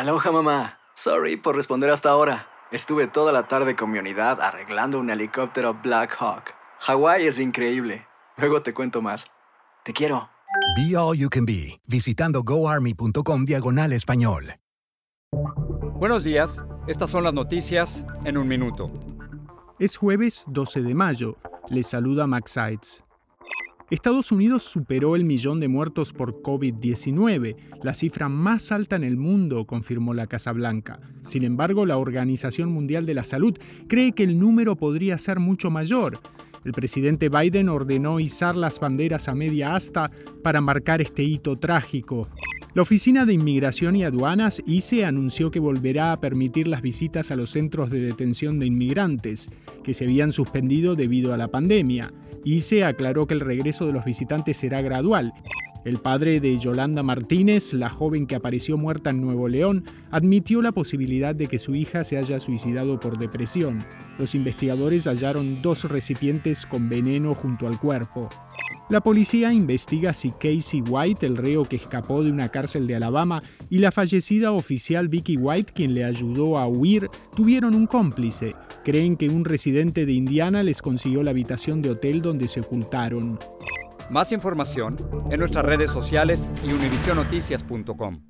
Aloha mamá. Sorry por responder hasta ahora. Estuve toda la tarde con mi unidad arreglando un helicóptero Black Hawk. Hawái es increíble. Luego te cuento más. Te quiero. Be All You Can Be, visitando goarmy.com diagonal español. Buenos días, estas son las noticias en un minuto. Es jueves 12 de mayo. Les saluda Max Sides. Estados Unidos superó el millón de muertos por COVID-19, la cifra más alta en el mundo, confirmó la Casa Blanca. Sin embargo, la Organización Mundial de la Salud cree que el número podría ser mucho mayor. El presidente Biden ordenó izar las banderas a media asta para marcar este hito trágico. La Oficina de Inmigración y Aduanas, ICE, anunció que volverá a permitir las visitas a los centros de detención de inmigrantes, que se habían suspendido debido a la pandemia se aclaró que el regreso de los visitantes será gradual. El padre de Yolanda Martínez, la joven que apareció muerta en Nuevo León, admitió la posibilidad de que su hija se haya suicidado por depresión. Los investigadores hallaron dos recipientes con veneno junto al cuerpo. La policía investiga si Casey White, el reo que escapó de una cárcel de Alabama, y la fallecida oficial Vicky White, quien le ayudó a huir, tuvieron un cómplice. Creen que un residente de Indiana les consiguió la habitación de hotel donde se ocultaron. Más información en nuestras redes sociales y univisionoticias.com.